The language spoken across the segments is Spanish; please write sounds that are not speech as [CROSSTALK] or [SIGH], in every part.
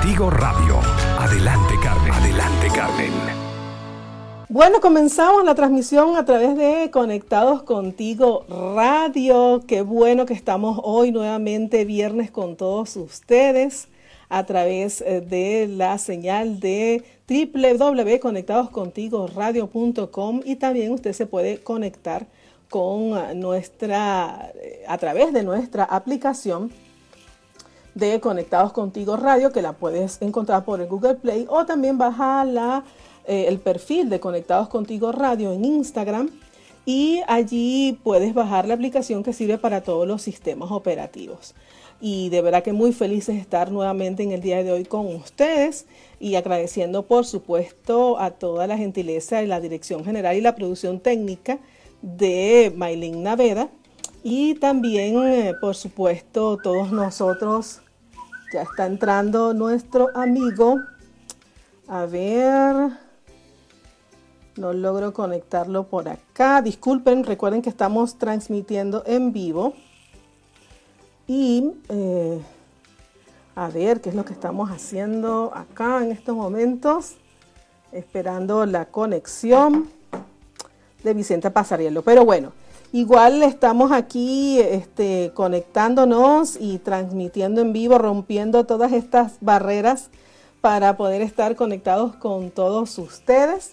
Contigo Radio. Adelante Carmen, adelante Carmen. Bueno, comenzamos la transmisión a través de Conectados Contigo Radio. Qué bueno que estamos hoy nuevamente viernes con todos ustedes a través eh, de la señal de www.conectadoscontigoradio.com y también usted se puede conectar con eh, nuestra eh, a través de nuestra aplicación de Conectados Contigo Radio que la puedes encontrar por el Google Play o también baja la, el perfil de Conectados Contigo Radio en Instagram y allí puedes bajar la aplicación que sirve para todos los sistemas operativos. Y de verdad que muy felices de estar nuevamente en el día de hoy con ustedes y agradeciendo por supuesto a toda la gentileza y la dirección general y la producción técnica de Maylin Naveda y también eh, por supuesto todos nosotros ya está entrando nuestro amigo. A ver. No logro conectarlo por acá. Disculpen recuerden que estamos transmitiendo en vivo. Y eh, a ver qué es lo que estamos haciendo acá en estos momentos, esperando la conexión de Vicente Pasarielo. Pero bueno, igual estamos aquí este, conectándonos y transmitiendo en vivo, rompiendo todas estas barreras para poder estar conectados con todos ustedes.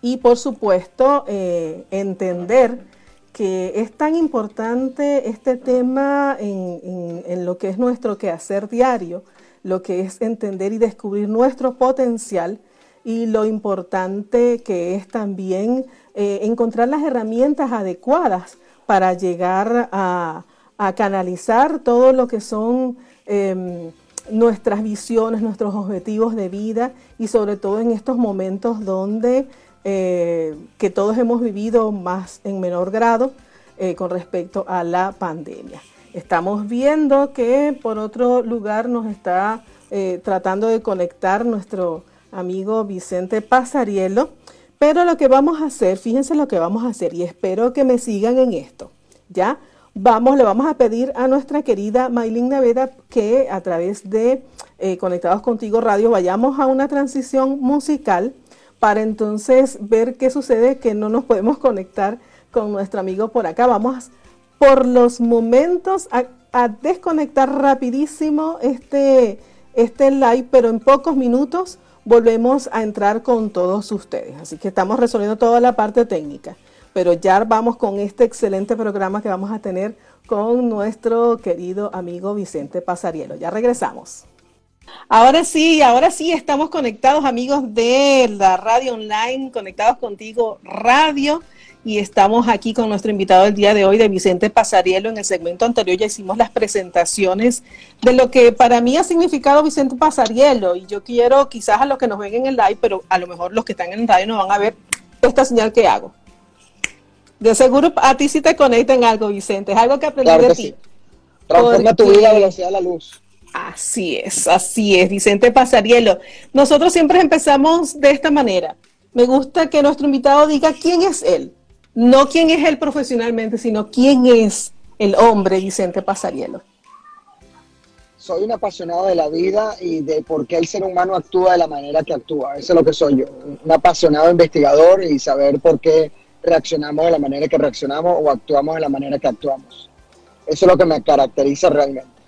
Y por supuesto, eh, entender que es tan importante este tema en, lo que es nuestro quehacer diario, lo que es entender y descubrir nuestro potencial y lo importante que es también eh, encontrar las herramientas adecuadas para llegar a, canalizar todo lo que son em, nuestras visiones, nuestros objetivos de vida y sobre todo en estos momentos donde eh, que todos hemos vivido más en menor grado eh, con respecto a la pandemia. Estamos viendo que por otro lugar nos está tratando de conectar nuestro amigo Vicente Pasarielo, pero lo que vamos a hacer, fíjense lo que vamos a hacer y espero que me sigan en esto, ¿ya? Vamos, le vamos a pedir a nuestra querida Maylin Naveda que a través de Conectados Contigo Radio vayamos a una transición musical para entonces ver qué sucede, que no nos podemos conectar con nuestro amigo por acá. Vamos por los momentos a, desconectar rapidísimo este, este live, pero en pocos minutos volvemos a entrar con todos ustedes. Así que estamos resolviendo toda la parte técnica, pero ya vamos con este excelente programa que vamos a tener con nuestro querido amigo Vicente Pasarielo. Ya regresamos. Ahora sí, ahora sí estamos conectados amigos de la radio online, conectados contigo radio y estamos aquí con nuestro invitado del día de hoy, de Vicente Pasarielo. En el segmento anterior ya hicimos las presentaciones de lo que para mí ha significado Vicente Pasarielo y yo quiero quizás a los que nos ven en el live, pero a lo mejor los que están en el radio no van a ver esta señal que hago. De seguro a ti sí te conecta en algo, Vicente, es algo que aprendí de ti. Transforma tu vida a velocidad de la luz. Así es, así es, Vicente Pasarielo. Nosotros siempre empezamos de esta manera. Me gusta que nuestro invitado diga quién es él, no quién es él profesionalmente, sino quién es el hombre Vicente Pasarielo. Soy un apasionado de la vida y de por qué el ser humano actúa de la manera que actúa. Eso es lo que soy yo, un apasionado investigador y saber por qué reaccionamos de la manera que reaccionamos o actuamos de la manera que actuamos. Eso es lo que me caracteriza realmente.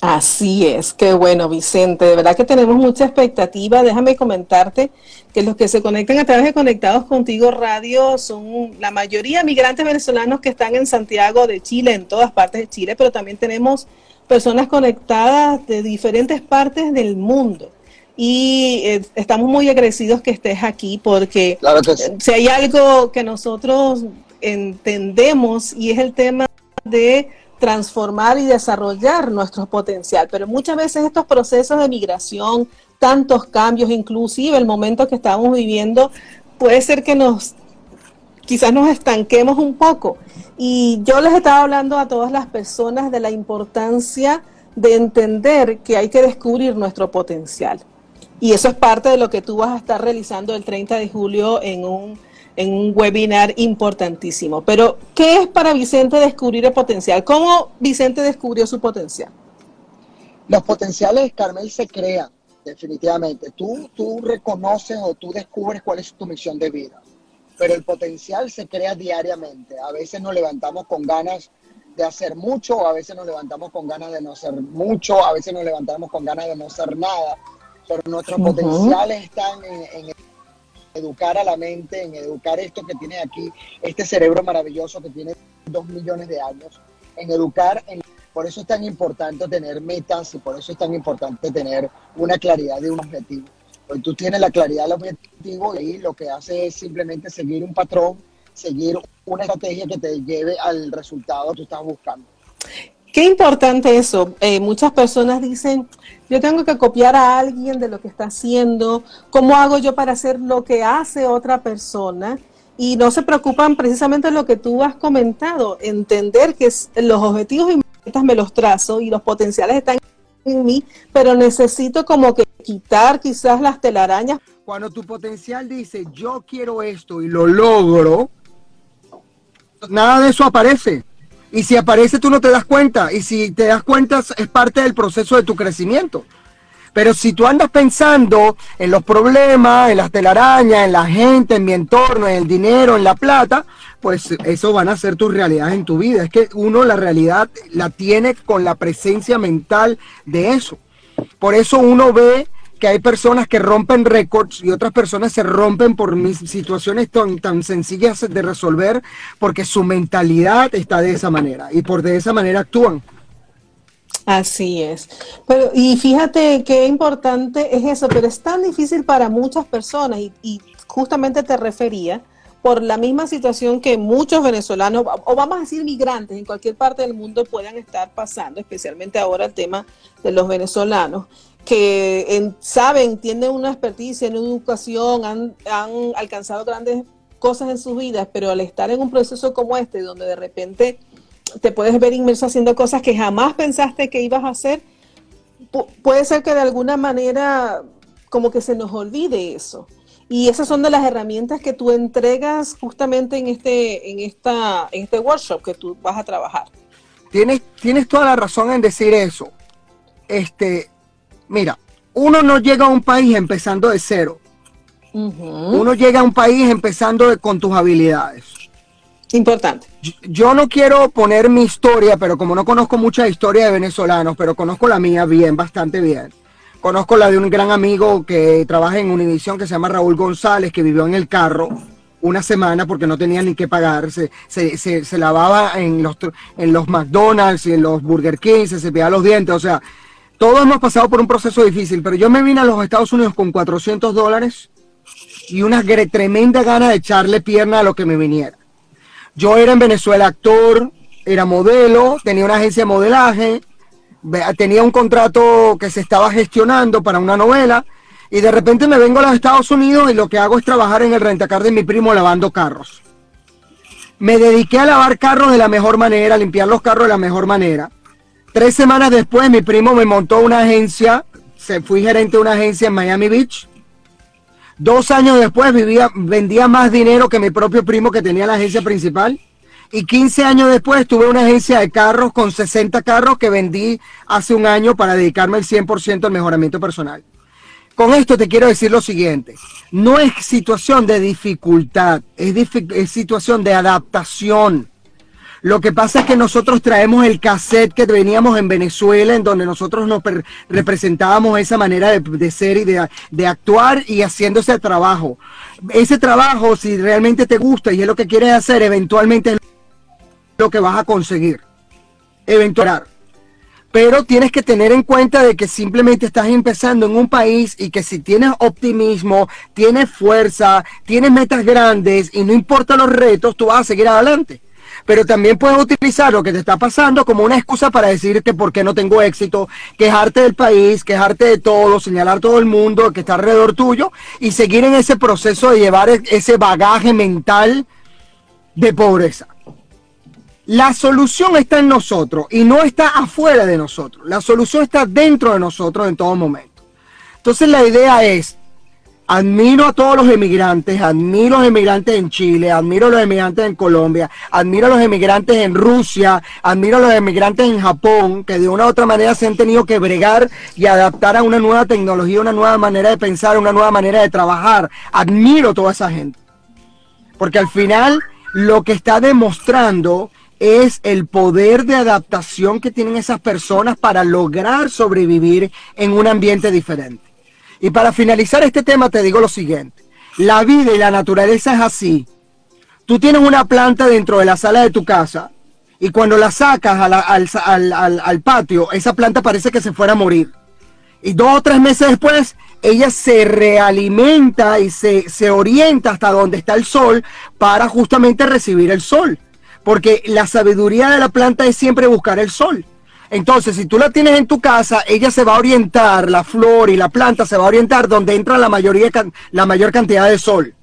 Así es, qué bueno Vicente, de verdad que tenemos mucha expectativa. Déjame comentarte que los que se conectan a través de Conectados Contigo Radio son la mayoría migrantes venezolanos que están en Santiago de Chile, en todas partes de Chile, pero también tenemos personas conectadas de diferentes partes del mundo. Y eh, estamos muy agradecidos que estés aquí porque si hay algo que nosotros entendemos y es el tema de transformar y desarrollar nuestro potencial. Pero muchas veces estos procesos de migración, tantos cambios, inclusive el momento que estamos viviendo, puede ser que nos quizás nos estanquemos un poco. Y yo les estaba hablando a todas las personas de la importancia de entender que hay que descubrir nuestro potencial. Y eso es parte de lo que tú vas a estar realizando el 30 de julio en un, en un webinar importantísimo. Pero, ¿qué es para Vicente descubrir el potencial? ¿Cómo Vicente descubrió su potencial? Los potenciales, Carmel, se crean, definitivamente. Tú, tú reconoces o tú descubres cuál es tu misión de vida. Pero el potencial se crea diariamente. A veces nos levantamos con ganas de hacer mucho, a veces nos levantamos con ganas de no hacer mucho, a veces nos levantamos con ganas de no hacer nada pero nuestros potenciales están en, educar a la mente, en educar esto que tiene aquí, este cerebro maravilloso que tiene dos millones de años, en educar, por eso es tan importante tener metas y por eso es tan importante tener una claridad de un objetivo. Pues tú tienes la claridad del objetivo y lo que hace es simplemente seguir un patrón, seguir una estrategia que te lleve al resultado que tú estás buscando. Qué importante eso. Eh, muchas personas dicen, yo tengo que copiar a alguien de lo que está haciendo, ¿cómo hago yo para hacer lo que hace otra persona? Y no se preocupan precisamente lo que tú has comentado, entender que los objetivos y metas me los trazo y los potenciales están en mí, pero necesito como que quitar quizás las telarañas. Cuando tu potencial dice, yo quiero esto y lo logro, nada de eso aparece y si aparece tú no te das cuenta. Y si te das cuenta es parte del proceso de tu crecimiento. Pero si tú andas pensando en los problemas, en las telarañas, en la gente, en mi entorno, en el dinero, en la plata, pues eso van a ser tus realidades en tu vida. Es que uno la realidad la tiene con la presencia mental de eso. Por eso uno ve que hay personas que rompen récords y otras personas se rompen por mis situaciones tan, tan sencillas de resolver porque su mentalidad está de esa manera y por de esa manera actúan. Así es. Pero, y fíjate qué importante es eso, pero es tan difícil para muchas personas y, y justamente te refería por la misma situación que muchos venezolanos, o vamos a decir migrantes en cualquier parte del mundo puedan estar pasando, especialmente ahora el tema de los venezolanos, que saben, tienen una experticia en educación, han, alcanzado grandes cosas en sus vidas, pero al estar en un proceso como este, donde de repente te puedes ver inmerso haciendo cosas que jamás pensaste que ibas a hacer, puede ser que de alguna manera como que se nos olvide eso. Y esas son de las herramientas que tú entregas justamente en este, en esta, en este workshop que tú vas a trabajar. Tienes, tienes toda la razón en decir eso. Este, Mira, uno no llega a un país empezando de cero. Uno llega a un país empezando con tus habilidades. Importante. Yo, no quiero poner mi historia, pero como no conozco mucha historia de venezolanos, pero conozco la mía bien, bastante bien. Conozco la de un gran amigo que trabaja en Univision que se llama Raúl González, que vivió en el carro una semana porque no tenía ni que pagar. Se, se, lavaba en los, en los McDonald's y en los Burger King, se cepillaba los dientes. O sea, todos hemos pasado por un proceso difícil, pero yo me vine a los Estados Unidos con 400 dólares y una tremenda gana de echarle pierna a lo que me viniera. Yo era en Venezuela actor, era modelo, tenía una agencia de modelaje, tenía un contrato que se estaba gestionando para una novela y de repente me vengo a los Estados Unidos y lo que hago es trabajar en el rentacar de mi primo lavando carros. Me dediqué a lavar carros de la mejor manera, a limpiar los carros de la mejor manera. Tres semanas después, mi primo me montó una agencia, se fui gerente de una agencia en Miami Beach. Dos años después vendía más dinero que mi propio primo que tenía la agencia principal. Y 15 años después tuve una agencia de carros con 60 carros que vendí hace un año para dedicarme el 100% al mejoramiento personal. Con esto te quiero decir lo siguiente, no es situación de dificultad, es situación de adaptación. Lo que pasa es que nosotros traemos el cassette que veníamos en Venezuela, en donde nosotros nos representábamos esa manera de, ser y de, actuar y haciendo ese trabajo. Ese trabajo, si realmente te gusta y es lo que quieres hacer, eventualmente es lo que vas a conseguir. Eventualmente. Pero tienes que tener en cuenta de que simplemente estás empezando en un país y que si tienes optimismo, tienes fuerza, tienes metas grandes y no importa los retos, tú vas a seguir adelante. Pero también puedes utilizar lo que te está pasando como una excusa para decirte por qué no tengo éxito, quejarte del país, quejarte de todo, señalar todo el mundo que está alrededor tuyo y seguir en ese proceso de llevar ese bagaje mental de pobreza. La solución está en nosotros y no está afuera de nosotros. La solución está dentro de nosotros en todo momento. Entonces la idea es, admiro a todos los emigrantes, admiro a los emigrantes en Chile, admiro a los emigrantes en Colombia, admiro a los emigrantes en Rusia, admiro a los emigrantes en Japón, que de una u otra manera se han tenido que bregar y adaptar a una nueva tecnología, una nueva manera de pensar, una nueva manera de trabajar. Admiro a toda esa gente. Porque al final lo que está demostrando es el poder de adaptación que tienen esas personas para lograr sobrevivir en un ambiente diferente. Y para finalizar este tema te digo lo siguiente, la vida y la naturaleza es así. Tú tienes una planta dentro de la sala de tu casa y cuando la sacas al, patio, esa planta parece que se fuera a morir. Y dos o tres meses después, ella se realimenta y se, se orienta hasta donde está el sol para justamente recibir el sol porque la sabiduría de la planta es siempre buscar el sol. Entonces, si tú la tienes en tu casa, ella se va a orientar, la flor y la planta se va a orientar donde entra la, mayoría, la mayor cantidad de sol.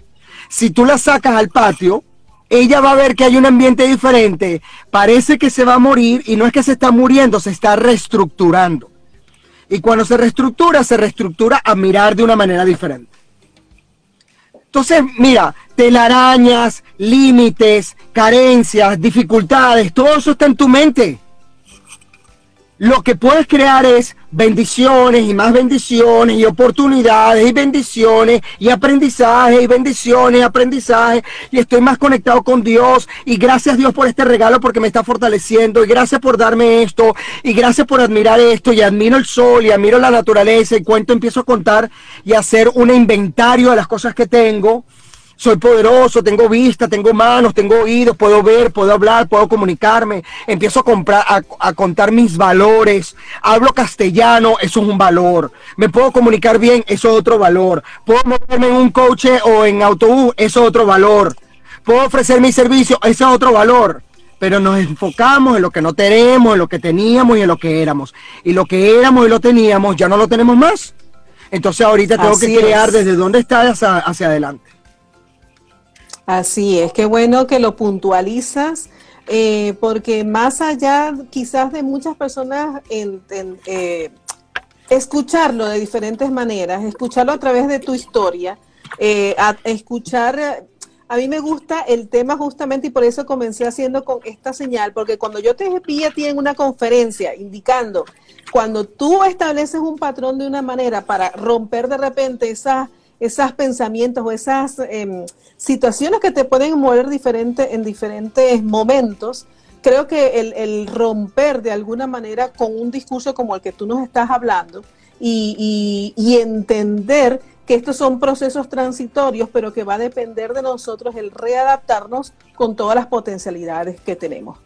Si tú la sacas al patio, ella va a ver que hay un ambiente diferente, parece que se va a morir y no es que se está muriendo, se está reestructurando. Y cuando se reestructura, se reestructura a mirar de una manera diferente. Entonces, mira, telarañas, límites, carencias, dificultades, todo eso está en tu mente. Lo que puedes crear es bendiciones y más bendiciones y oportunidades y bendiciones y aprendizaje y bendiciones y aprendizaje. Y estoy más conectado con Dios. Y gracias Dios por este regalo porque me está fortaleciendo. Y gracias por darme esto. Y gracias por admirar esto. Y admiro el sol y admiro la naturaleza. Y cuento empiezo a contar y hacer un inventario de las cosas que tengo soy poderoso, tengo vista, tengo manos, tengo oídos, puedo ver, puedo hablar, puedo comunicarme, empiezo a, comprar, a, contar mis valores, hablo castellano, eso es un valor, me puedo comunicar bien, eso es otro valor, puedo moverme en un coche o en autobús, eso es otro valor, puedo ofrecer mi servicio, eso es otro valor. Pero nos enfocamos en lo que no tenemos, en lo que teníamos y en lo que éramos. Y lo que éramos y lo teníamos ya no lo tenemos más. Entonces ahorita tengo que crear desde dónde está hacia adelante. Así es, qué bueno que lo puntualizas, eh, porque más allá quizás de muchas personas eh, escucharlo de diferentes maneras, escucharlo a través de tu historia, eh, escuchar, a mí me gusta el tema justamente y por eso comencé haciendo con esta señal, porque cuando yo te vi a ti en una conferencia indicando, cuando tú estableces un patrón de una manera para romper de repente esas esos pensamientos o esas em, situaciones que te pueden mover diferente, en diferentes momentos, creo que el, romper de alguna manera con un discurso como el que tú nos estás hablando y, y, entender que estos son procesos transitorios, pero que va a depender de nosotros el readaptarnos con todas las potencialidades que tenemos.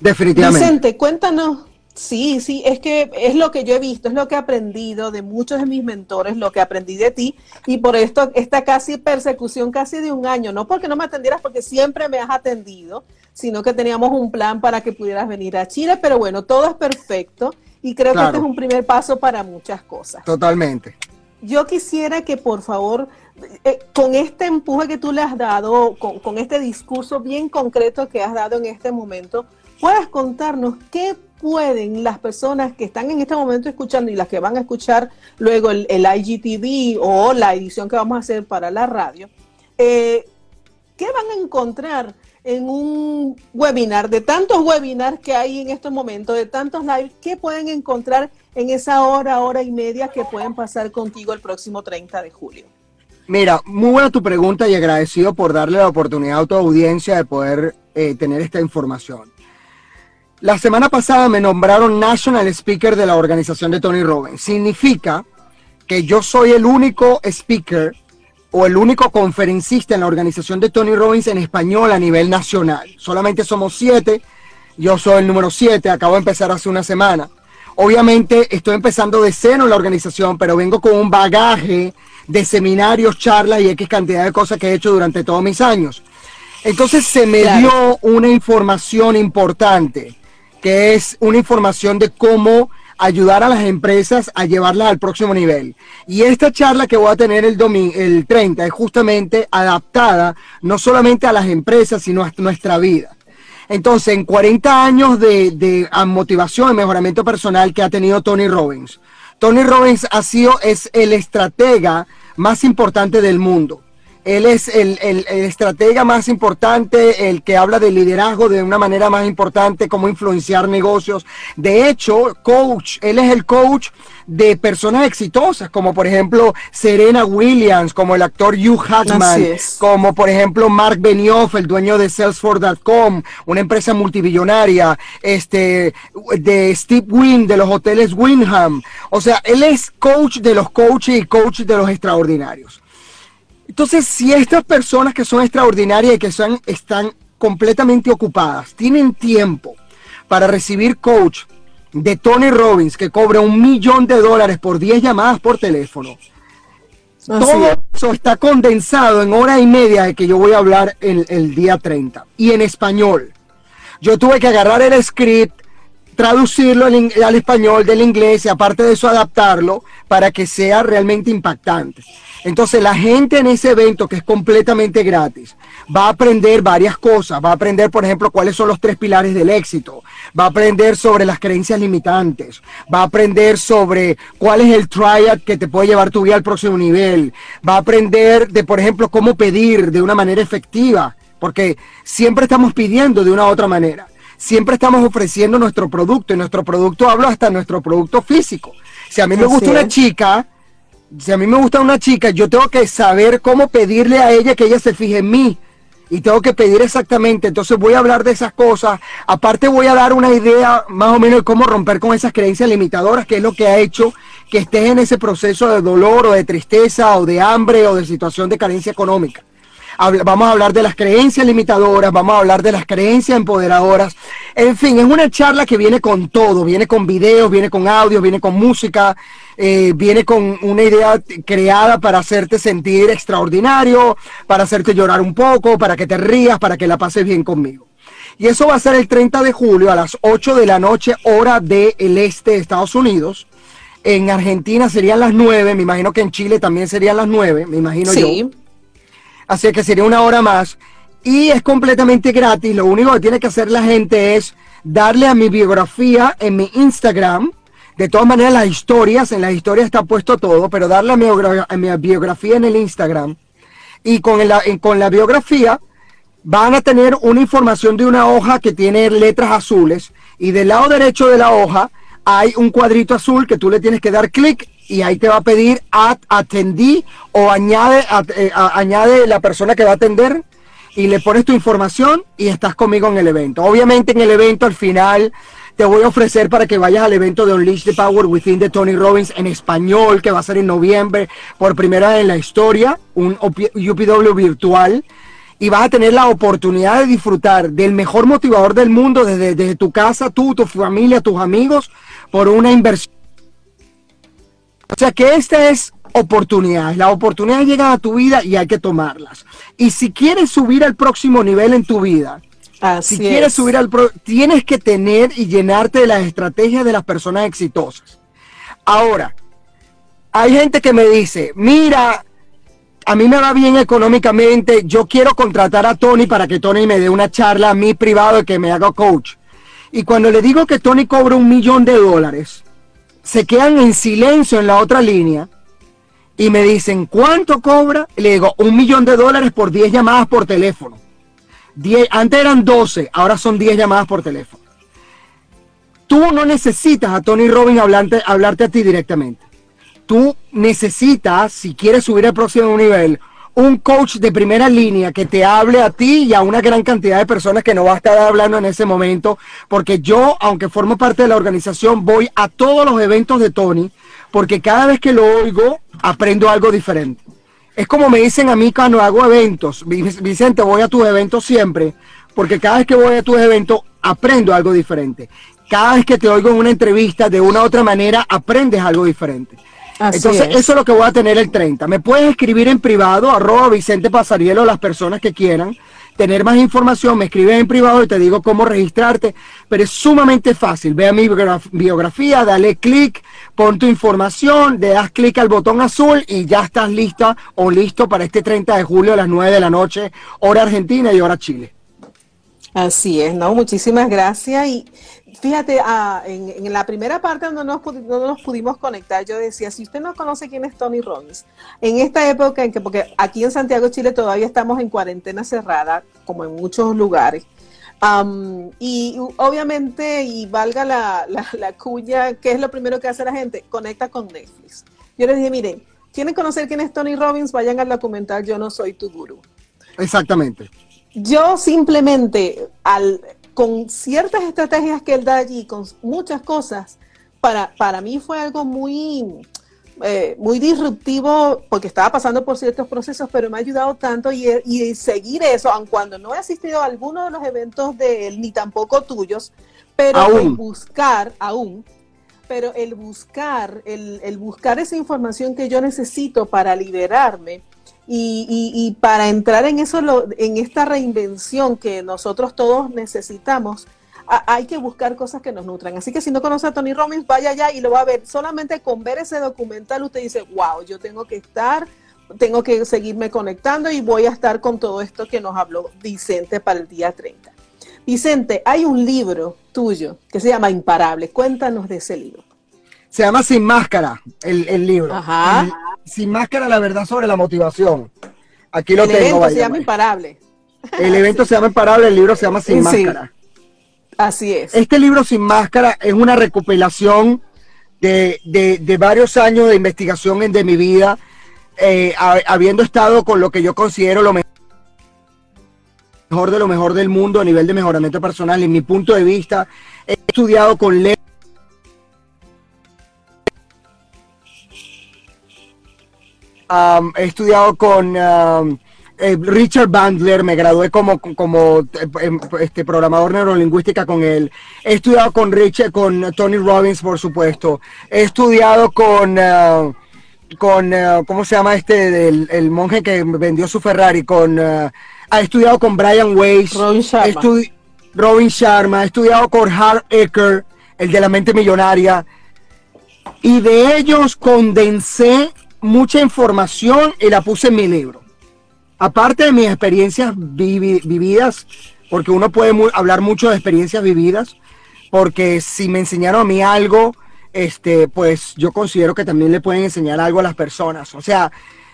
Definitivamente. Vicente, cuéntanos, Sí, sí, es que es lo que yo he visto, es lo que he aprendido de muchos de mis mentores, lo que aprendí de ti y por esto esta casi persecución casi de un año, no porque no me atendieras, porque siempre me has atendido, sino que teníamos un plan para que pudieras venir a Chile, pero bueno, todo es perfecto y creo que este es un primer paso para muchas cosas. Totalmente. Yo quisiera que por favor, eh, con este empuje que tú le has dado, con, con este discurso bien concreto que has dado en este momento, puedas contarnos qué pueden las personas que están en este momento escuchando y las que van a escuchar luego el, IGTV o la edición que vamos a hacer para la radio, eh, ¿qué van a encontrar en un webinar, de tantos webinars que hay en estos momentos, de tantos live, qué pueden encontrar en esa hora, hora y media que pueden pasar contigo el próximo 30 de julio? Mira, muy buena tu pregunta y agradecido por darle la oportunidad a tu audiencia de poder eh, tener esta información. La semana pasada me nombraron National Speaker de la organización de Tony Robbins. Significa que yo soy el único speaker o el único conferencista en la organización de Tony Robbins en español a nivel nacional. Solamente somos siete. Yo soy el número siete. Acabo de empezar hace una semana. Obviamente estoy empezando de cero en la organización, pero vengo con un bagaje de seminarios, charlas y X cantidad de cosas que he hecho durante todos mis años. Entonces se me dio una información importante, que es una información de cómo ayudar a las empresas a llevarlas al próximo nivel. Y esta charla que voy a tener el, domingo, el 30 es justamente adaptada no solamente a las empresas, sino a nuestra vida. Entonces, en 40 años de, de motivación y mejoramiento personal que ha tenido Tony Robbins, Tony Robbins ha sido, es el estratega más importante del mundo. Él es el, estratega más importante, el que habla de liderazgo de una manera más importante, cómo influenciar negocios. De hecho, coach, él es el coach de personas exitosas, como por ejemplo Serena Williams, como el actor Hugh Hackman, como por ejemplo Mark Benioff, el dueño de Salesforce.com, una empresa multibillonaria, este, de Steve Wynn, de los hoteles Wyndham. O sea, él es coach de los coaches y coach de los extraordinarios. Entonces, si estas personas que son extraordinarias y que son, están completamente ocupadas, tienen tiempo para recibir coach de Tony Robbins, que cobra un millón de dólares por 10 llamadas por teléfono, todo eso está condensado en hora y media de que yo voy a hablar el, el día 30 y en español. Yo tuve que agarrar el script, traducirlo al, español del inglés y aparte de eso adaptarlo para que sea realmente impactante. Entonces la gente en ese evento que es completamente gratis va a aprender varias cosas, va a aprender por ejemplo cuáles son los tres pilares del éxito, va a aprender sobre las creencias limitantes, va a aprender sobre cuál es el triad que te puede llevar tu vida al próximo nivel, va a aprender de por ejemplo cómo pedir de una manera efectiva, porque siempre estamos pidiendo de una u otra manera siempre estamos ofreciendo nuestro producto y nuestro producto hablo hasta nuestro producto físico. Si a mí me gusta una chica, si a mí me gusta una chica, yo tengo que saber cómo pedirle a ella que ella se fije en mí. Y tengo que pedir exactamente, entonces voy a hablar de esas cosas. Aparte voy a dar una idea más o menos de cómo romper con esas creencias limitadoras, que es lo que ha hecho que estés en ese proceso de dolor o de tristeza o de hambre o de situación de carencia económica vamos a hablar de las creencias limitadoras, vamos a hablar de las creencias empoderadoras. En fin, es una charla que viene con todo, viene con videos, viene con audio, viene con música, eh, viene con una idea creada para hacerte sentir extraordinario, para hacerte llorar un poco, para que te rías, para que la pases bien conmigo. Y eso va a ser el 30 de julio a las 8 de la noche, hora del este de Estados Unidos. En Argentina serían las 9, me imagino que en Chile también serían las 9, me imagino sí. yo así que sería una hora más. Y es completamente gratis, lo único que tiene que hacer la gente es darle a mi biografía en mi Instagram. De todas maneras, las historias, en las historias está puesto todo, pero darle a mi, biografía en el Instagram. Y con la, con la biografía van a tener una información de una hoja que tiene letras azules. Y del lado derecho de la hoja hay un cuadrito azul que tú le tienes que dar clic y ahí te va a pedir atendí o añade, eh, añade la persona que va a atender y le pones tu información y estás conmigo en el evento. Obviamente en el evento al final te voy a ofrecer para que vayas al evento de Unleash the Power Within de Tony Robbins en español, que va a ser en noviembre, por primera vez en la historia, un UPW virtual. Y vas a tener la oportunidad de disfrutar del mejor motivador del mundo desde, desde tu casa, tú, tu familia, tus amigos, por una inversión o sea que esta es oportunidad. La oportunidad llega a tu vida y hay que tomarlas. Y si quieres subir al próximo nivel en tu vida, si quieres subir al tienes que tener y llenarte de las estrategias de las personas exitosas. Ahora, hay gente que me dice, mira, a mí me va bien económicamente, yo quiero contratar a Tony para que Tony me dé una charla a mí privado y que me haga coach. Y cuando le digo que Tony cobra un millón de dólares, se quedan en silencio en la otra línea y me dicen, ¿cuánto cobra? le digo, un millón de dólares por 10 llamadas por teléfono. antes eran 12, ahora son 10 llamadas por teléfono. Tú no necesitas a Tony Robbins hablarte, hablarte a ti directamente. Tú necesitas, si quieres subir al próximo nivel, un coach de primera línea que te hable a ti y a una gran cantidad de personas que no va a estar hablando en ese momento, porque yo, aunque formo parte de la organización, voy a todos los eventos de Tony, porque cada vez que lo oigo, aprendo algo diferente. Es como me dicen a mí cuando hago eventos, Vicente, voy a tus eventos siempre, porque cada vez que voy a tus eventos, aprendo algo diferente. Cada vez que te oigo en una entrevista, de una u otra manera, aprendes algo diferente. Entonces, eso es lo que voy a tener el 30. Me puedes escribir en privado, arroba Vicente Pasarielo, las personas que quieran, tener más información, me escribes en privado y te digo cómo registrarte, pero es sumamente fácil. Ve a mi biografía, dale clic, pon tu información, le das clic al botón azul y ya estás lista o listo para este 30 de julio a las 9 de la noche, hora Argentina y hora Chile. Así es, ¿no? Muchísimas gracias. Y fíjate, ah, en, la primera parte donde no nos, pudimos conectar, yo decía, si usted no conoce quién es Tony Robbins, en esta época en que, porque aquí en Santiago, Chile, todavía estamos en cuarentena cerrada, como en muchos lugares, y obviamente, y valga la, la, la, cuña, ¿qué es lo primero que hace la gente? Conecta con Netflix. Yo les dije, miren, ¿quieren conocer quién es Tony Robbins? Vayan al documental Yo no soy tu gurú. Exactamente. Yo simplemente, al, con ciertas estrategias que él da allí, con muchas cosas, para, para mí fue algo muy, eh, muy disruptivo porque estaba pasando por ciertos procesos, pero me ha ayudado tanto y, y, seguir eso, aun cuando no he asistido a alguno de los eventos de él, ni tampoco tuyos, pero el buscar aún, pero el buscar, el, el buscar esa información que yo necesito para liberarme, y, para entrar en eso, en esta reinvención que nosotros todos necesitamos, hay que buscar cosas que nos nutran. Así que si no conoce a Tony Robbins, vaya allá y lo va a ver. Solamente con ver ese documental usted dice, wow, yo tengo que estar, tengo que seguirme conectando y voy a estar con todo esto que nos habló Vicente para el día 30. Vicente, hay un libro tuyo que se llama Imparable. Cuéntanos de ese libro. Se llama Sin Máscara, el, libro. Ajá. Sin Máscara, la verdad sobre la motivación. Aquí lo tengo. El evento se llama Imparable. El evento se llama Imparable, el libro se llama Sin Máscara. Así es. Este libro Sin Máscara es una recopilación de, varios años de investigación de mi vida, eh, habiendo estado con lo que yo considero lo mejor de lo mejor del mundo a nivel de mejoramiento personal. En mi punto de vista, he estudiado con he estudiado con eh, Richard Bandler, me gradué como, como eh, em, este, programador neurolingüística con él. He estudiado con Richard, con Tony Robbins, por supuesto. He estudiado con, uh, con uh, ¿cómo se llama este? El, monje que vendió su Ferrari, con, uh, he estudiado con Brian Weiss. Robin Sharma. Robin Sharma. He estudiado con Hart Ecker, el de la mente millonaria. Y de ellos condensé mucha información y la puse en mi libro. Aparte de mis experiencias vividas, porque uno puede hablar mucho de experiencias vividas, porque si me enseñaron a mí algo, este, pues yo considero que también le pueden enseñar algo a las personas. O sea,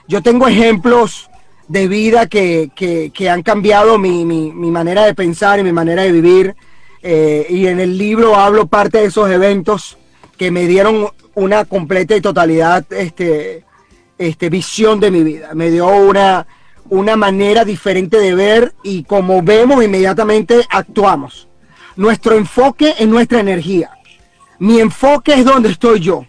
yo tengo ejemplos de vida que, han cambiado mi, manera de pensar y mi manera de vivir. Eh, y en el libro hablo parte de esos eventos que me dieron una completa y totalidad este, este, visión de mi vida, me dio una, una manera diferente de ver y como vemos inmediatamente actuamos. Nuestro enfoque es nuestra energía. Mi enfoque es donde estoy yo.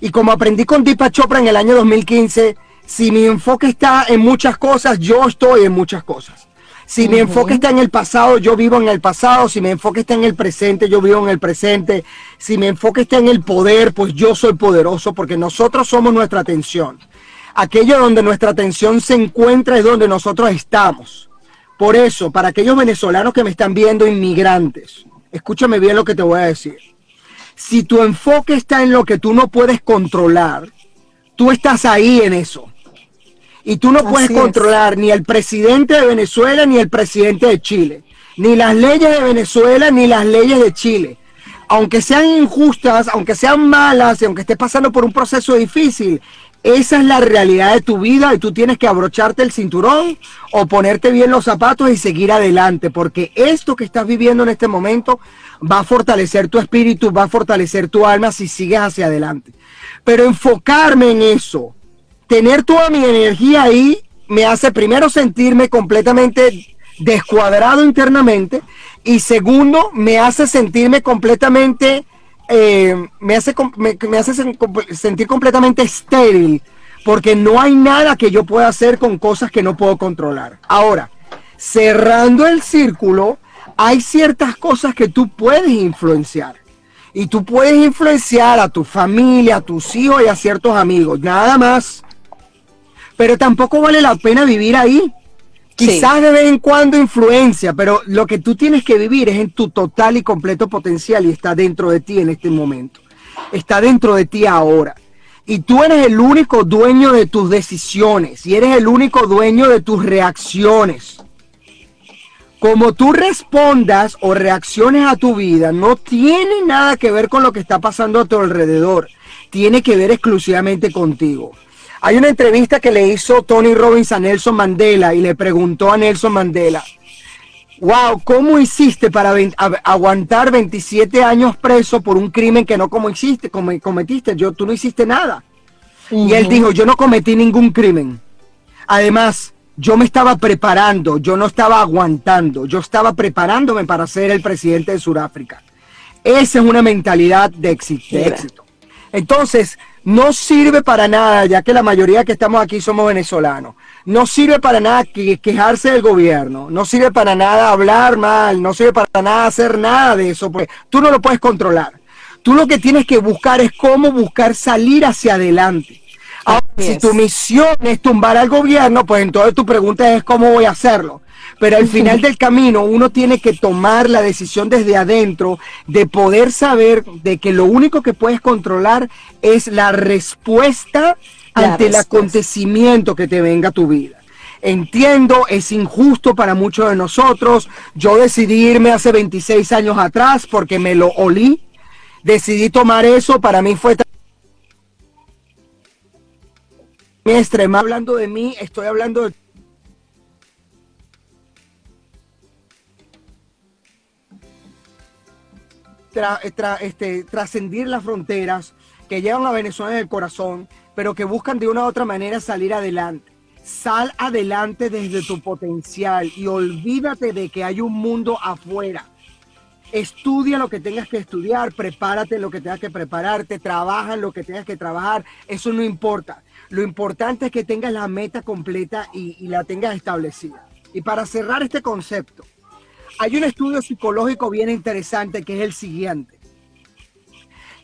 Y como aprendí con Deepak Chopra en el año 2015, si mi enfoque está en muchas cosas, yo estoy en muchas cosas. Si mi enfoque está en el pasado, yo vivo en el pasado. Si mi enfoque está en el presente, yo vivo en el presente. Si mi enfoque está en el poder, pues yo soy poderoso porque nosotros somos nuestra atención. Aquello donde nuestra atención se encuentra es donde nosotros estamos. Por eso, para aquellos venezolanos que me están viendo, inmigrantes, escúchame bien lo que te voy a decir. Si tu enfoque está en lo que tú no puedes controlar, tú estás ahí en eso. Y tú no puedes controlar ni el presidente de Venezuela ni el presidente de Chile, ni las leyes de Venezuela ni las leyes de Chile. Aunque sean injustas, aunque sean malas, y aunque estés pasando por un proceso difícil, esa es la realidad de tu vida y tú tienes que abrocharte el cinturón o ponerte bien los zapatos y seguir adelante, porque esto que estás viviendo en este momento va a fortalecer tu espíritu, va a fortalecer tu alma si sigues hacia adelante. Pero enfocarme en eso, tener toda mi energía ahí me hace primero sentirme completamente descuadrado internamente y segundo me hace sentirme completamente eh, me hace me, hace sentir completamente estéril porque no hay nada que yo pueda hacer con cosas que no puedo controlar. Ahora, cerrando el círculo, hay ciertas cosas que tú puedes influenciar. Y tú puedes influenciar a tu familia, a tus hijos y a ciertos amigos. Nada más pero tampoco vale la pena vivir ahí. Quizás de vez en cuando influencia, pero lo que tú tienes que vivir es en tu total y completo potencial y está dentro de ti en este momento. Está dentro de ti ahora. Y tú eres el único dueño de tus decisiones y eres el único dueño de tus reacciones. Como tú respondas o reacciones a tu vida no tiene nada que ver con lo que está pasando a tu alrededor. Tiene que ver exclusivamente contigo. Hay una entrevista que le hizo Tony Robbins a Nelson Mandela y le preguntó a Nelson Mandela, wow, ¿cómo hiciste para aguantar 27 años preso por un crimen que no como hiciste, como cometiste? Yo, tú no hiciste nada. Y él dijo, yo no cometí ningún crimen. Además, yo me estaba preparando, yo no estaba aguantando, yo estaba preparándome para ser el presidente de Sudáfrica. Esa es una mentalidad de éxito. Entonces, no sirve para nada, ya que la mayoría que estamos aquí somos venezolanos. No sirve para nada quejarse del gobierno, no sirve para nada hablar mal, no sirve para nada hacer nada de eso, porque tú no lo puedes controlar. Tú lo que tienes que buscar es cómo buscar salir hacia adelante. Ahora, si tu misión es tumbar al gobierno, pues entonces tu pregunta es cómo voy a hacerlo. Pero al final del camino uno tiene que tomar la decisión desde adentro de poder saber de que lo único que puedes controlar es la respuesta ante el acontecimiento que te venga a tu vida. Entiendo, es injusto para muchos de nosotros. Yo decidí irme hace 26 años atrás porque me lo olí. Decidí tomar eso, para mí fue extrema hablando de mí, estoy hablando de este, trascendir las fronteras, que llevan a Venezuela en el corazón, pero que buscan de una u otra manera salir adelante. Sal adelante desde tu potencial y olvídate de que hay un mundo afuera. Estudia lo que tengas que estudiar, prepárate lo que tengas que prepararte, trabaja lo que tengas que trabajar, eso no importa. Lo importante es que tengas la meta completa y, y la tengas establecida. Y para cerrar este concepto, hay un estudio psicológico bien interesante que es el siguiente.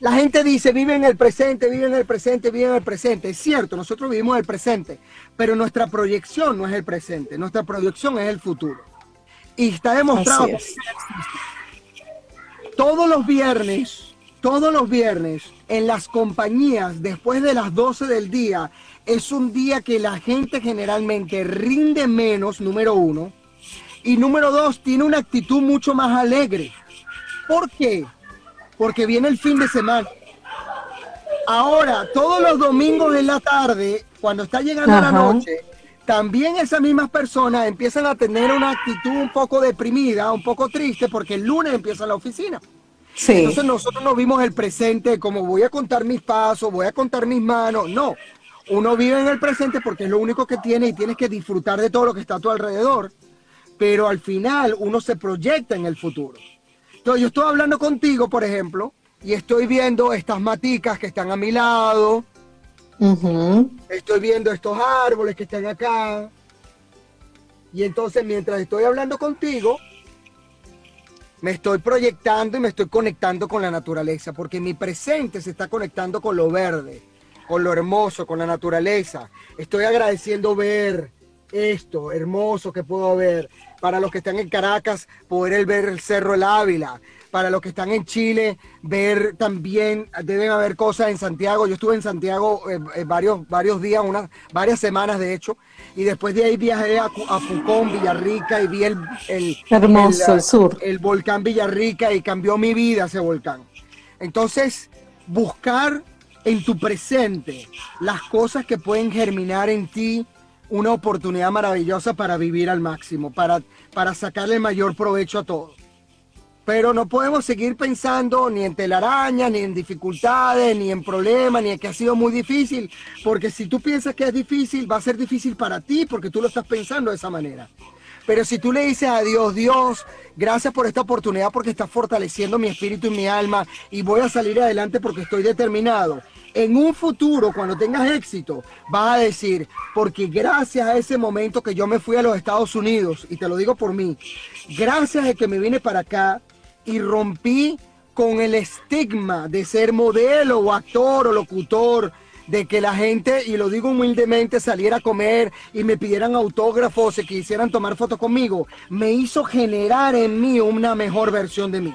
La gente dice, vive en el presente, vive en el presente, vive en el presente. Es cierto, nosotros vivimos en el presente, pero nuestra proyección no es el presente, nuestra proyección es el futuro. Y está demostrado todos los viernes, todos los viernes, en las compañías, después de las 12 del día, es un día que la gente generalmente rinde menos, número uno, y número dos, tiene una actitud mucho más alegre. ¿Por qué? Porque viene el fin de semana. Ahora, todos los domingos en la tarde, cuando está llegando la noche, también esas mismas personas empiezan a tener una actitud un poco deprimida, un poco triste, porque el lunes empieza la oficina. Sí. Entonces nosotros no vimos el presente como voy a contar mis pasos, voy a contar mis manos. No, uno vive en el presente porque es lo único que tiene y tienes que disfrutar de todo lo que está a tu alrededor pero al final uno se proyecta en el futuro. Entonces yo estoy hablando contigo, por ejemplo, y estoy viendo estas maticas que están a mi lado, estoy viendo estos árboles que están acá, y entonces mientras estoy hablando contigo, me estoy proyectando y me estoy conectando con la naturaleza, porque mi presente se está conectando con lo verde, con lo hermoso, con la naturaleza. Estoy agradeciendo ver esto hermoso que puedo ver para los que están en Caracas, poder ver el Cerro El Ávila, para los que están en Chile, ver también, deben haber cosas en Santiago. Yo estuve en Santiago eh, eh, varios, varios días, unas, varias semanas de hecho, y después de ahí viajé a, a Pucón, Villarrica, y vi el, el, Hermoso, el, sur. el volcán Villarrica y cambió mi vida ese volcán. Entonces, buscar en tu presente las cosas que pueden germinar en ti una oportunidad maravillosa para vivir al máximo, para, para sacarle el mayor provecho a todo. Pero no podemos seguir pensando ni en telarañas, ni en dificultades, ni en problemas, ni en que ha sido muy difícil, porque si tú piensas que es difícil, va a ser difícil para ti, porque tú lo estás pensando de esa manera. Pero si tú le dices a Dios, Dios, gracias por esta oportunidad porque estás fortaleciendo mi espíritu y mi alma y voy a salir adelante porque estoy determinado en un futuro, cuando tengas éxito, vas a decir, porque gracias a ese momento que yo me fui a los Estados Unidos, y te lo digo por mí, gracias a que me vine para acá y rompí con el estigma de ser modelo o actor o locutor, de que la gente, y lo digo humildemente, saliera a comer y me pidieran autógrafos, y quisieran tomar fotos conmigo, me hizo generar en mí una mejor versión de mí.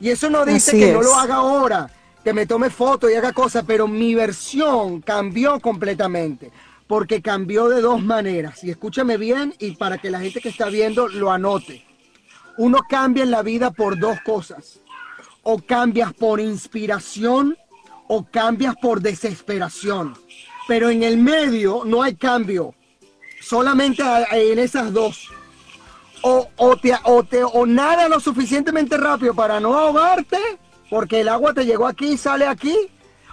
Y eso no dice que no lo haga ahora, que me tome fotos y haga cosas, pero mi versión cambió completamente, porque cambió de dos maneras. Y escúchame bien y para que la gente que está viendo lo anote. Uno cambia en la vida por dos cosas. O cambias por inspiración o cambias por desesperación. Pero en el medio no hay cambio. Solamente en esas dos. O, o, te, o, te, o nada lo suficientemente rápido para no ahogarte, porque el agua te llegó aquí y sale aquí,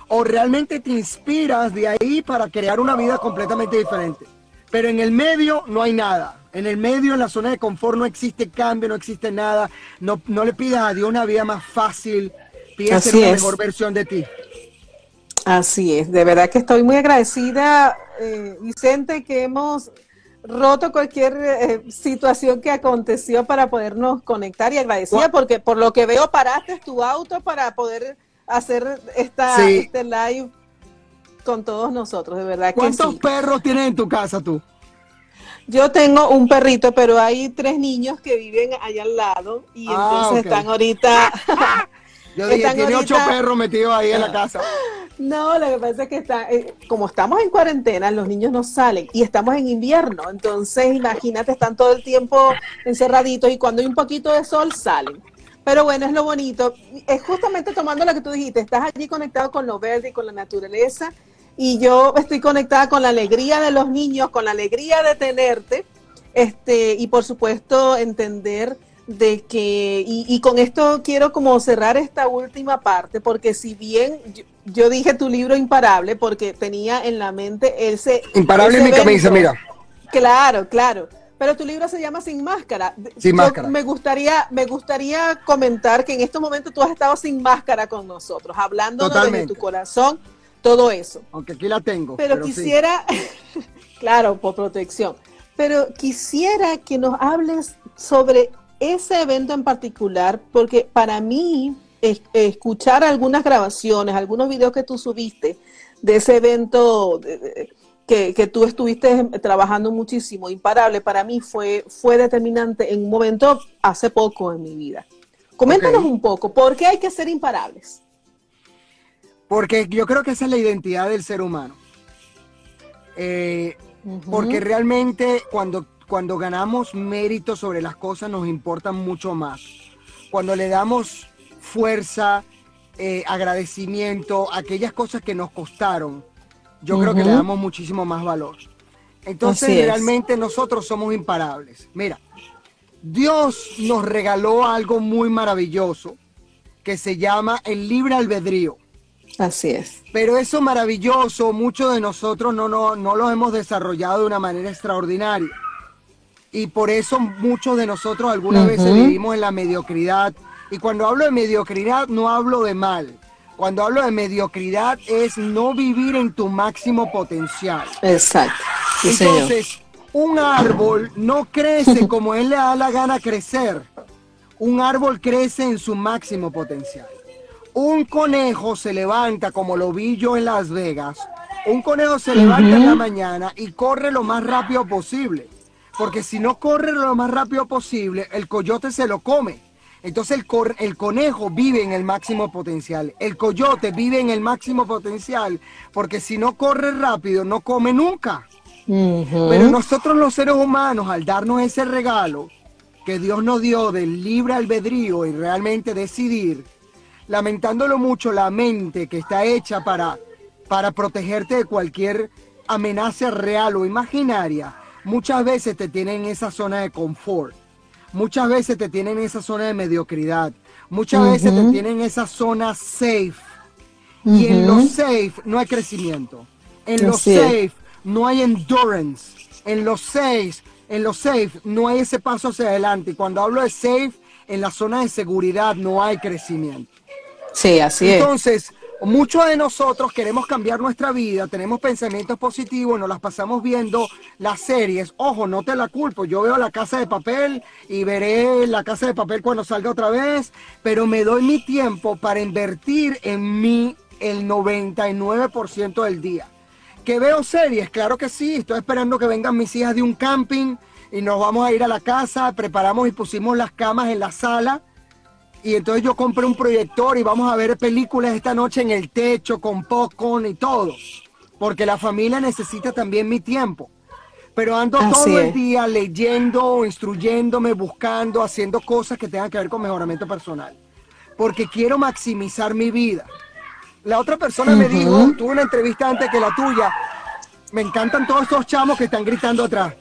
o realmente te inspiras de ahí para crear una vida completamente diferente. Pero en el medio no hay nada. En el medio, en la zona de confort, no existe cambio, no existe nada. No, no le pidas a Dios una vida más fácil. Ser una mejor versión de ti. Así es, de verdad que estoy muy agradecida, eh, Vicente, que hemos roto cualquier eh, situación que aconteció para podernos conectar y agradecida porque por lo que veo paraste tu auto para poder hacer esta, este live con todos nosotros, de verdad que ¿Cuántos perros tienes en tu casa tú? Yo tengo un perrito, pero hay tres niños que viven allá al lado y ah, entonces están ahorita [LAUGHS] Yo dije, tiene ocho perros metidos ahí en la casa. [LAUGHS] No, lo que pasa es que está, eh, como estamos en cuarentena, los niños no salen y estamos en invierno, entonces imagínate, están todo el tiempo encerraditos y cuando hay un poquito de sol salen. Pero bueno, es lo bonito. Es justamente tomando lo que tú dijiste, estás allí conectado con lo verde y con la naturaleza y yo estoy conectada con la alegría de los niños, con la alegría de tenerte, este, y por supuesto entender de que, y, con esto quiero como cerrar esta última parte, porque si bien yo, dije tu libro imparable, porque tenía en la mente ese... Imparable en mi camisa, mira. Claro, claro. Pero tu libro se llama Sin Máscara. Sin Máscara. Me gustaría, me gustaría comentar que en estos momentos tú has estado sin máscara con nosotros, hablando de tu corazón, todo eso. Aunque aquí la tengo. Pero, quisiera, [LAUGHS] claro, por protección. Pero quisiera que nos hables sobre ese evento en particular, porque para mí escuchar algunas grabaciones, algunos videos que tú subiste de ese evento que, tú estuviste trabajando muchísimo, imparable, para mí fue, fue determinante en un momento hace poco en mi vida. Coméntanos un poco, ¿por qué hay que ser imparables? Porque yo creo que esa es la identidad del ser humano. Eh, porque realmente cuando cuando ganamos mérito sobre las cosas nos importan mucho más. Cuando le damos fuerza, eh, agradecimiento, aquellas cosas que nos costaron, yo creo que le damos muchísimo más valor. Entonces realmente nosotros somos imparables. Mira, Dios nos regaló algo muy maravilloso que se llama el libre albedrío. Así es. Pero eso maravilloso, muchos de nosotros no, no, no lo hemos desarrollado de una manera extraordinaria y por eso muchos de nosotros algunas veces vivimos en la mediocridad. Y cuando hablo de mediocridad no hablo de mal. Cuando hablo de mediocridad es no vivir en tu máximo potencial. Exacto. Entonces, un árbol no crece [LAUGHS] como él le da la gana crecer. Un árbol crece en su máximo potencial. Un conejo se levanta como lo vi yo en Las Vegas. Un conejo se levanta en la mañana y corre lo más rápido posible porque si no corre lo más rápido posible, el coyote se lo come. Entonces el, el, conejo vive en el máximo potencial, el coyote vive en el máximo potencial, porque si no corre rápido, no come nunca. Pero nosotros los seres humanos, al darnos ese regalo que Dios nos dio del libre albedrío y realmente decidir, lamentándolo mucho, la mente que está hecha para, para protegerte de cualquier amenaza real o imaginaria, muchas veces te tienen en esa zona de confort, muchas veces te tienen en esa zona de mediocridad, muchas veces te tienen en esa zona safe. Y en lo safe no hay crecimiento. En lo safe no hay endurance. En lo safe, en lo safe no hay ese paso hacia adelante. Y cuando hablo de safe, en la zona de seguridad no hay crecimiento. Sí, así es. Entonces, Muchos de nosotros queremos cambiar nuestra vida, tenemos pensamientos positivos, nos las pasamos viendo las series. Ojo, no te la culpo, yo veo la casa de papel y veré la casa de papel cuando salga otra vez, pero me doy mi tiempo para invertir en mi el 99% del día. ¿Que veo series? Claro que sí, estoy esperando que vengan mis hijas de un camping y nos vamos a ir a la casa, preparamos y pusimos las camas en la sala y entonces yo compré un proyector y vamos a ver películas esta noche en el techo con popcorn y todo, porque la familia necesita también mi tiempo. Pero ando todo el día leyendo, instruyéndome, buscando, haciendo cosas que tengan que ver con mejoramiento personal, porque quiero maximizar mi vida. La otra persona me dijo, tuve una entrevista antes que la tuya, me encantan todos estos chamos que están gritando atrás.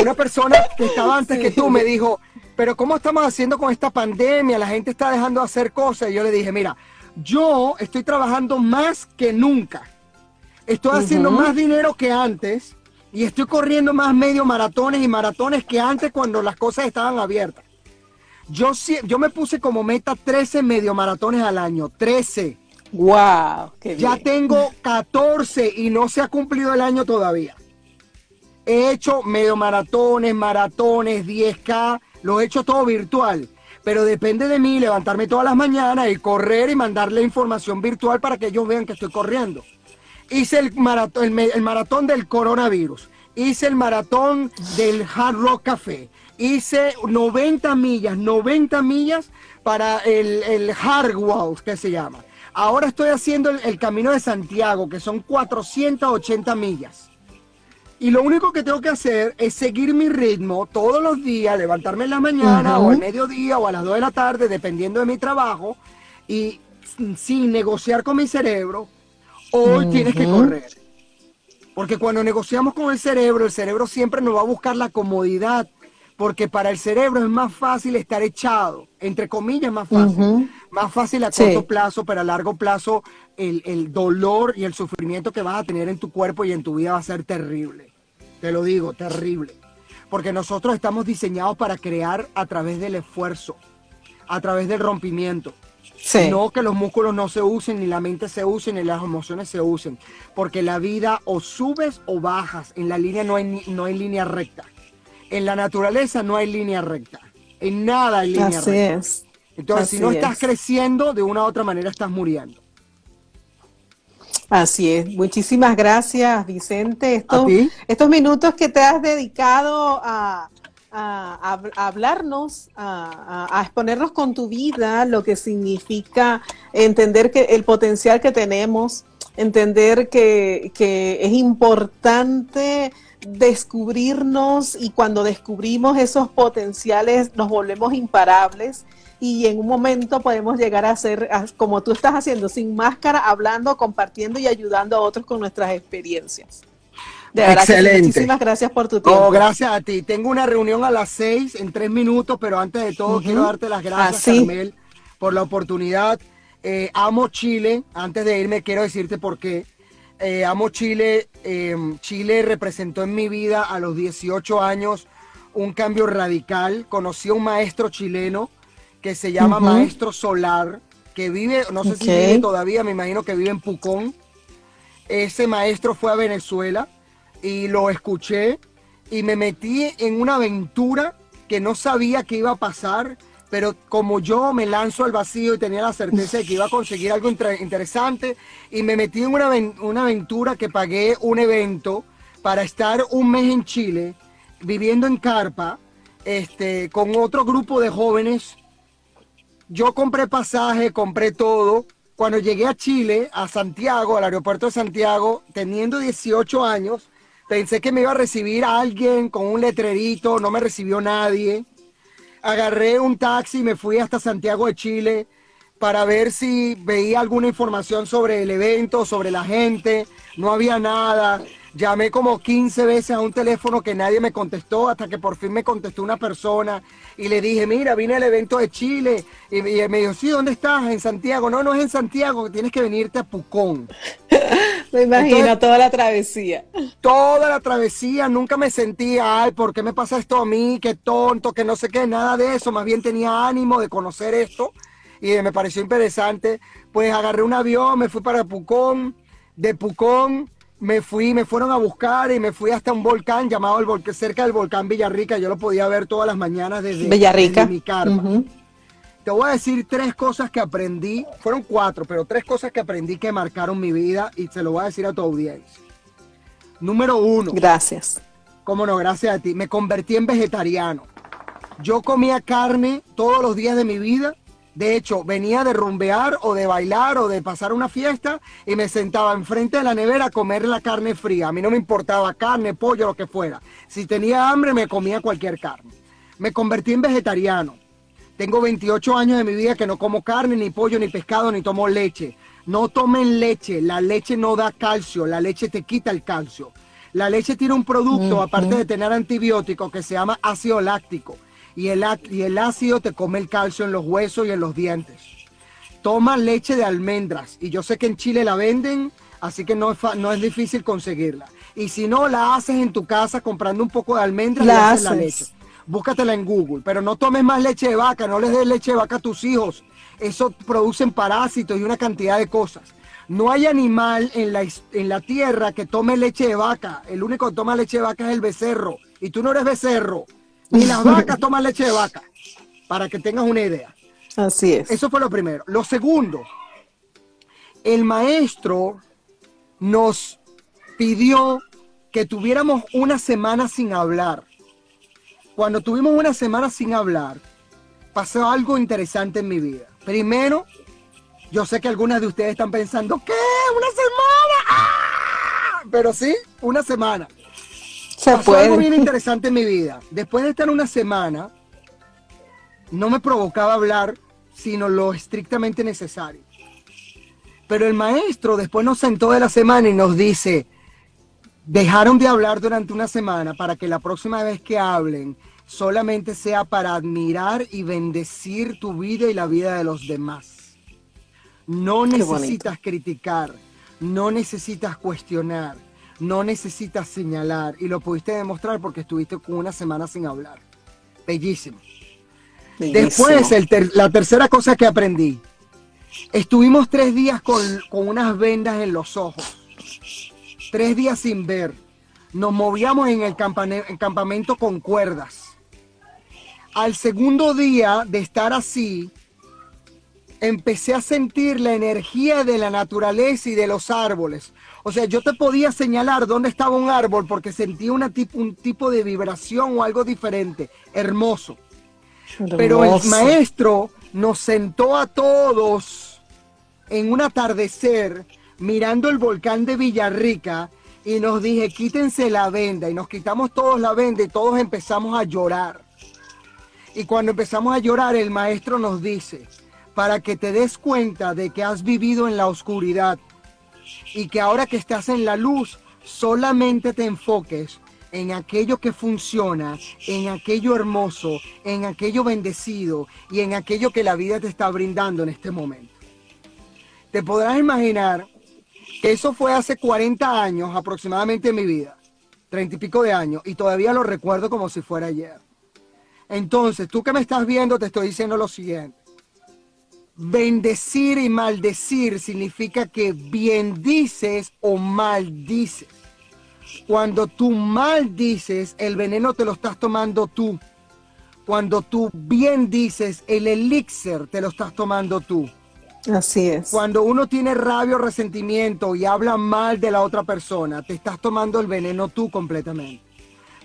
Una persona que estaba antes que tú me dijo, pero ¿cómo estamos haciendo con esta pandemia? La gente está dejando de hacer cosas. Y yo le dije, mira, yo estoy trabajando más que nunca. Estoy haciendo más dinero que antes y estoy corriendo más medio maratones y maratones que antes cuando las cosas estaban abiertas. Yo, yo me puse como meta 13 medio maratones al año, 13. ¡Wow! Qué ya tengo [LAUGHS] 14 y no se ha cumplido el año todavía. He hecho medio maratones, maratones, 10K, lo he hecho todo virtual. Pero depende de mí levantarme todas las mañanas y correr y mandarle información virtual para que ellos vean que estoy corriendo. Hice el maratón, el, maratón del coronavirus. Hice el maratón del Hard Rock Café. Hice 90 millas, 90 millas para el, el Hard que se llama. Ahora estoy haciendo el Camino de Santiago, que son 480 millas. Y lo único que tengo que hacer es seguir mi ritmo todos los días, levantarme en la mañana o al mediodía o a las 2 de la tarde, dependiendo de mi trabajo, y sin negociar con mi cerebro, hoy tienes que correr. Porque cuando negociamos con el cerebro, el cerebro siempre nos va a buscar la comodidad, porque para el cerebro es más fácil estar echado, entre comillas más fácil, más fácil a corto plazo, pero a largo plazo el, el dolor y el sufrimiento que vas a tener en tu cuerpo y en tu vida va a ser terrible. Te lo digo, terrible. Porque nosotros estamos diseñados para crear a través del esfuerzo, a través del rompimiento. No que los músculos no se usen, ni la mente se use, ni las emociones se usen. Porque la vida o subes o bajas. En la línea no hay, no hay línea recta. En la naturaleza no hay línea recta. En nada hay línea Así recta. Es. Entonces, si no estás creciendo, de una u otra manera estás muriendo. Así es. Muchísimas gracias, Vicente. Estos, estos minutos que te has dedicado a, hablarnos, a, exponernos con tu vida, lo que significa entender que el potencial que tenemos, entender que, que es importante descubrirnos y cuando descubrimos esos potenciales nos volvemos imparables y en un momento podemos llegar a ser como tú estás haciendo, sin máscara, hablando, compartiendo y ayudando a otros con nuestras experiencias. De Excelente. muchísimas gracias por tu tiempo. gracias a ti. Tengo una reunión a las seis en tres minutos, pero antes de todo quiero darte las gracias, ah, Carmel, por la oportunidad. Eh, amo Chile. Antes de irme quiero decirte por qué. Eh, amo Chile. Em, Chile representó en mi vida a los 18 años un cambio radical. Conocí a un maestro chileno que se llama Maestro Solar, que vive, no sé si vive todavía, me imagino que vive en Pucón. Ese maestro fue a Venezuela y lo escuché y me metí en una aventura que no sabía que iba a pasar, pero como yo me lanzo al vacío y tenía la certeza de que iba a conseguir algo interesante y me metí en una, una aventura que pagué un evento para estar un mes en Chile viviendo en carpa este, con otro grupo de jóvenes yo compré pasaje, compré todo. Cuando llegué a Chile, a Santiago, al aeropuerto de Santiago, teniendo 18 años, pensé que me iba a recibir a alguien con un letrerito, no me recibió nadie. Agarré un taxi y me fui hasta Santiago de Chile para ver si veía alguna información sobre el evento, sobre la gente. No había nada. Llamé como 15 veces a un teléfono que nadie me contestó hasta que por fin me contestó una persona y le dije, mira, vine al evento de Chile y, me dijo, sí, ¿dónde estás? En Santiago. No, no es en Santiago, tienes que venirte a Pucón. [LAUGHS] me imagino toda la travesía. Toda la travesía, nunca me sentía, ay, ¿por qué me pasa esto a mí? Qué tonto, que no sé qué, nada de eso. Más bien tenía ánimo de conocer esto y me pareció interesante. Pues agarré un avión, me fui para Pucón, de Pucón me fui, me fueron a buscar y me fui hasta un volcán llamado el volcán, cerca del volcán Villarrica. Yo lo podía ver todas las mañanas desde, Villarrica. mi carpa. te voy a decir tres cosas que aprendí. Fueron cuatro, pero tres cosas que aprendí que marcaron mi vida y se lo voy a decir a tu audiencia. Número uno. Gracias. Cómo no, gracias a ti. Me convertí en vegetariano. Yo comía carne todos los días de mi vida. De hecho, venía de rumbear o de bailar o de pasar una fiesta y me sentaba enfrente de la nevera a comer la carne fría. A mí no me importaba carne, pollo, lo que fuera. Si tenía hambre, me comía cualquier carne. Me convertí en vegetariano. Tengo 28 años de mi vida que no como carne, ni pollo, ni pescado, ni tomo leche. No tomen leche. La leche no da calcio. La leche te quita el calcio. La leche tiene un producto, aparte de tener antibióticos, que se llama ácido láctico y el, y el ácido te come el calcio en los huesos y en los dientes. Toma leche de almendras y yo sé que en Chile la venden, así que no es, no es difícil conseguirla. Y si no, la haces en tu casa comprando un poco de almendras la y haces la leche. Búscatela en Google, pero no tomes más leche de vaca, no les des leche de vaca a tus hijos. Eso producen parásitos y una cantidad de cosas. No hay animal en la, en la tierra que tome leche de vaca. El único que toma leche de vaca es el becerro. Y tú no eres becerro. Ni las vacas toman leche de vaca, para que tengas una idea. Así es. Eso fue lo primero. Lo segundo, el maestro nos pidió que tuviéramos una semana sin hablar. Cuando tuvimos una semana sin hablar, pasó algo interesante en mi vida. Primero, yo sé que algunas de ustedes están pensando, ¿qué? ¿Una semana? ¡Ah! Pero sí, una semana. Pasó algo bien interesante en mi vida. Después de estar una semana, no me provocaba hablar, sino lo estrictamente necesario. Pero el maestro después nos sentó de la semana y nos dice, dejaron de hablar durante una semana para que la próxima vez que hablen solamente sea para admirar y bendecir tu vida y la vida de los demás. No necesitas criticar, no necesitas cuestionar, no necesitas señalar y lo pudiste demostrar porque estuviste con una semana sin hablar. Bellísimo. Después, la tercera cosa que aprendí, estuvimos tres días con, unas vendas en los ojos, tres días sin ver, nos movíamos en el campamento con cuerdas. Al segundo día de estar así, empecé a sentir la energía de la naturaleza y de los árboles. O sea, yo te podía señalar dónde estaba un árbol porque sentía una un tipo de vibración o algo diferente, hermoso. Pero el maestro nos sentó a todos en un atardecer mirando el volcán de Villarrica y nos dije, quítense la venda. Y nos quitamos todos la venda y todos empezamos a llorar. Y cuando empezamos a llorar, el maestro nos dice, para que te des cuenta de que has vivido en la oscuridad, y que ahora que estás en la luz, solamente te enfoques en aquello que funciona, en aquello hermoso, en aquello bendecido y en aquello que la vida te está brindando en este momento. Te podrás imaginar que eso fue hace 40 años aproximadamente en mi vida, 30 y pico de años, y todavía lo recuerdo como si fuera ayer. Entonces, tú que me estás viendo, te estoy diciendo lo siguiente. Bendecir y maldecir significa que bien dices o mal dices. Cuando tú mal dices, el veneno te lo estás tomando tú. Cuando tú bien dices, el elixir te lo estás tomando tú. Así es. Cuando uno tiene rabia o resentimiento y habla mal de la otra persona, te estás tomando el veneno tú completamente.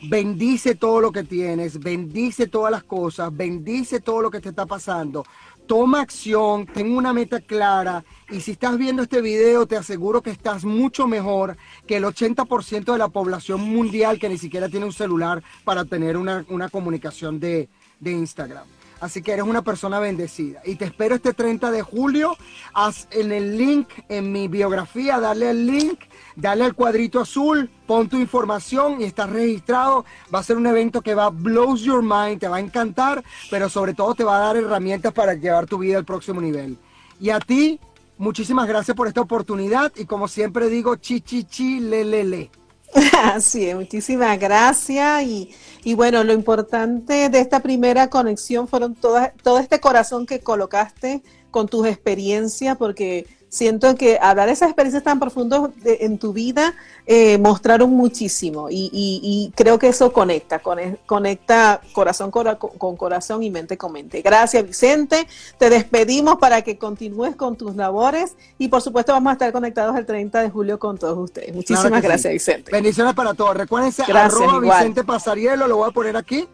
Bendice todo lo que tienes, bendice todas las cosas, bendice todo lo que te está pasando, toma acción, ten una meta clara y si estás viendo este video te aseguro que estás mucho mejor que el 80% de la población mundial que ni siquiera tiene un celular para tener una, comunicación de, de Instagram. Así que eres una persona bendecida. Y te espero este 30 de julio. Haz en el link en mi biografía, dale el link, dale al cuadrito azul, pon tu información y estás registrado. Va a ser un evento que va a blows your mind, te va a encantar, pero sobre todo te va a dar herramientas para llevar tu vida al próximo nivel. Y a ti, muchísimas gracias por esta oportunidad y como siempre digo, chi chi chi le. [LAUGHS] Así es, muchísimas gracias. Y y bueno, lo importante de esta primera conexión fueron todas, todo este corazón que colocaste con tus experiencias, porque siento que hablar de esas experiencias tan profundas en tu vida eh, mostraron muchísimo y, creo que eso conecta, conecta corazón con, con, corazón y mente con mente. Gracias Vicente, te despedimos para que continúes con tus labores y por supuesto vamos a estar conectados el 30 de julio con todos ustedes. Muchísimas gracias Vicente. Bendiciones para todos. Recuérdense, arroba Vicente Pasarielo, lo voy a poner aquí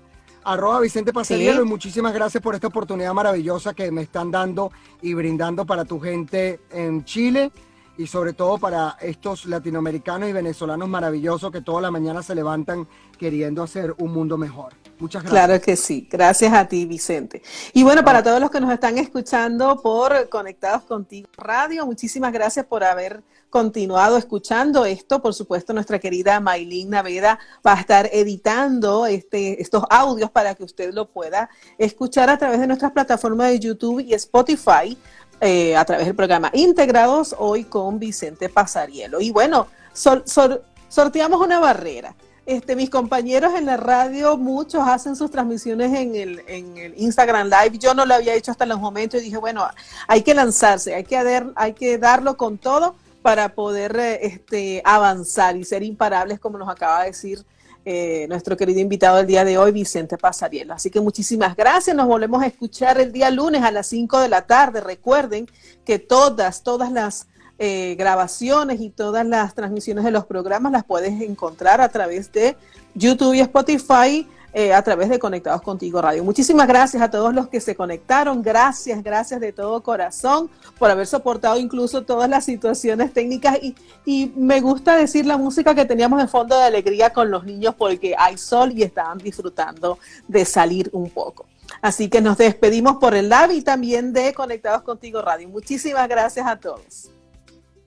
arroba Vicente Pasarielo y muchísimas gracias por esta oportunidad maravillosa que me están dando y brindando para tu gente en Chile y sobre todo para estos latinoamericanos y venezolanos maravillosos que toda la mañana se levantan queriendo hacer un mundo mejor. Muchas gracias. Claro que sí. Gracias a ti, Vicente. Y bueno, para todos los que nos están escuchando por Conectados Contigo Radio, muchísimas gracias por haber continuado escuchando esto. Por supuesto, nuestra querida Maylin Naveda va a estar editando este, estos audios para que usted lo pueda escuchar a través de nuestras plataformas de YouTube y Spotify. Eh, a través del programa Integrados hoy con Vicente Pasarielo. Y bueno, sorteamos una barrera. Este, mis compañeros en la radio, muchos hacen sus transmisiones en el, en el Instagram Live. Yo no lo había hecho hasta los momentos y dije, bueno, hay que lanzarse, hay que, hay que darlo con todo para poder eh, este, avanzar y ser imparables, como nos acaba de decir eh, nuestro querido invitado del día de hoy, Vicente Pasarielo. Así que muchísimas gracias. Nos volvemos a escuchar el día lunes a las 5 de la tarde. Recuerden que todas, todas las eh, grabaciones y todas las transmisiones de los programas las puedes encontrar a través de YouTube y Spotify. Eh, a través de Conectados Contigo Radio. Muchísimas gracias a todos los que se conectaron. Gracias, gracias de todo corazón por haber soportado incluso todas las situaciones técnicas. Y, y me gusta decir la música que teníamos de fondo de alegría con los niños porque hay sol y estaban disfrutando de salir un poco. Así que nos despedimos por el live y también de Conectados Contigo Radio. Muchísimas gracias a todos.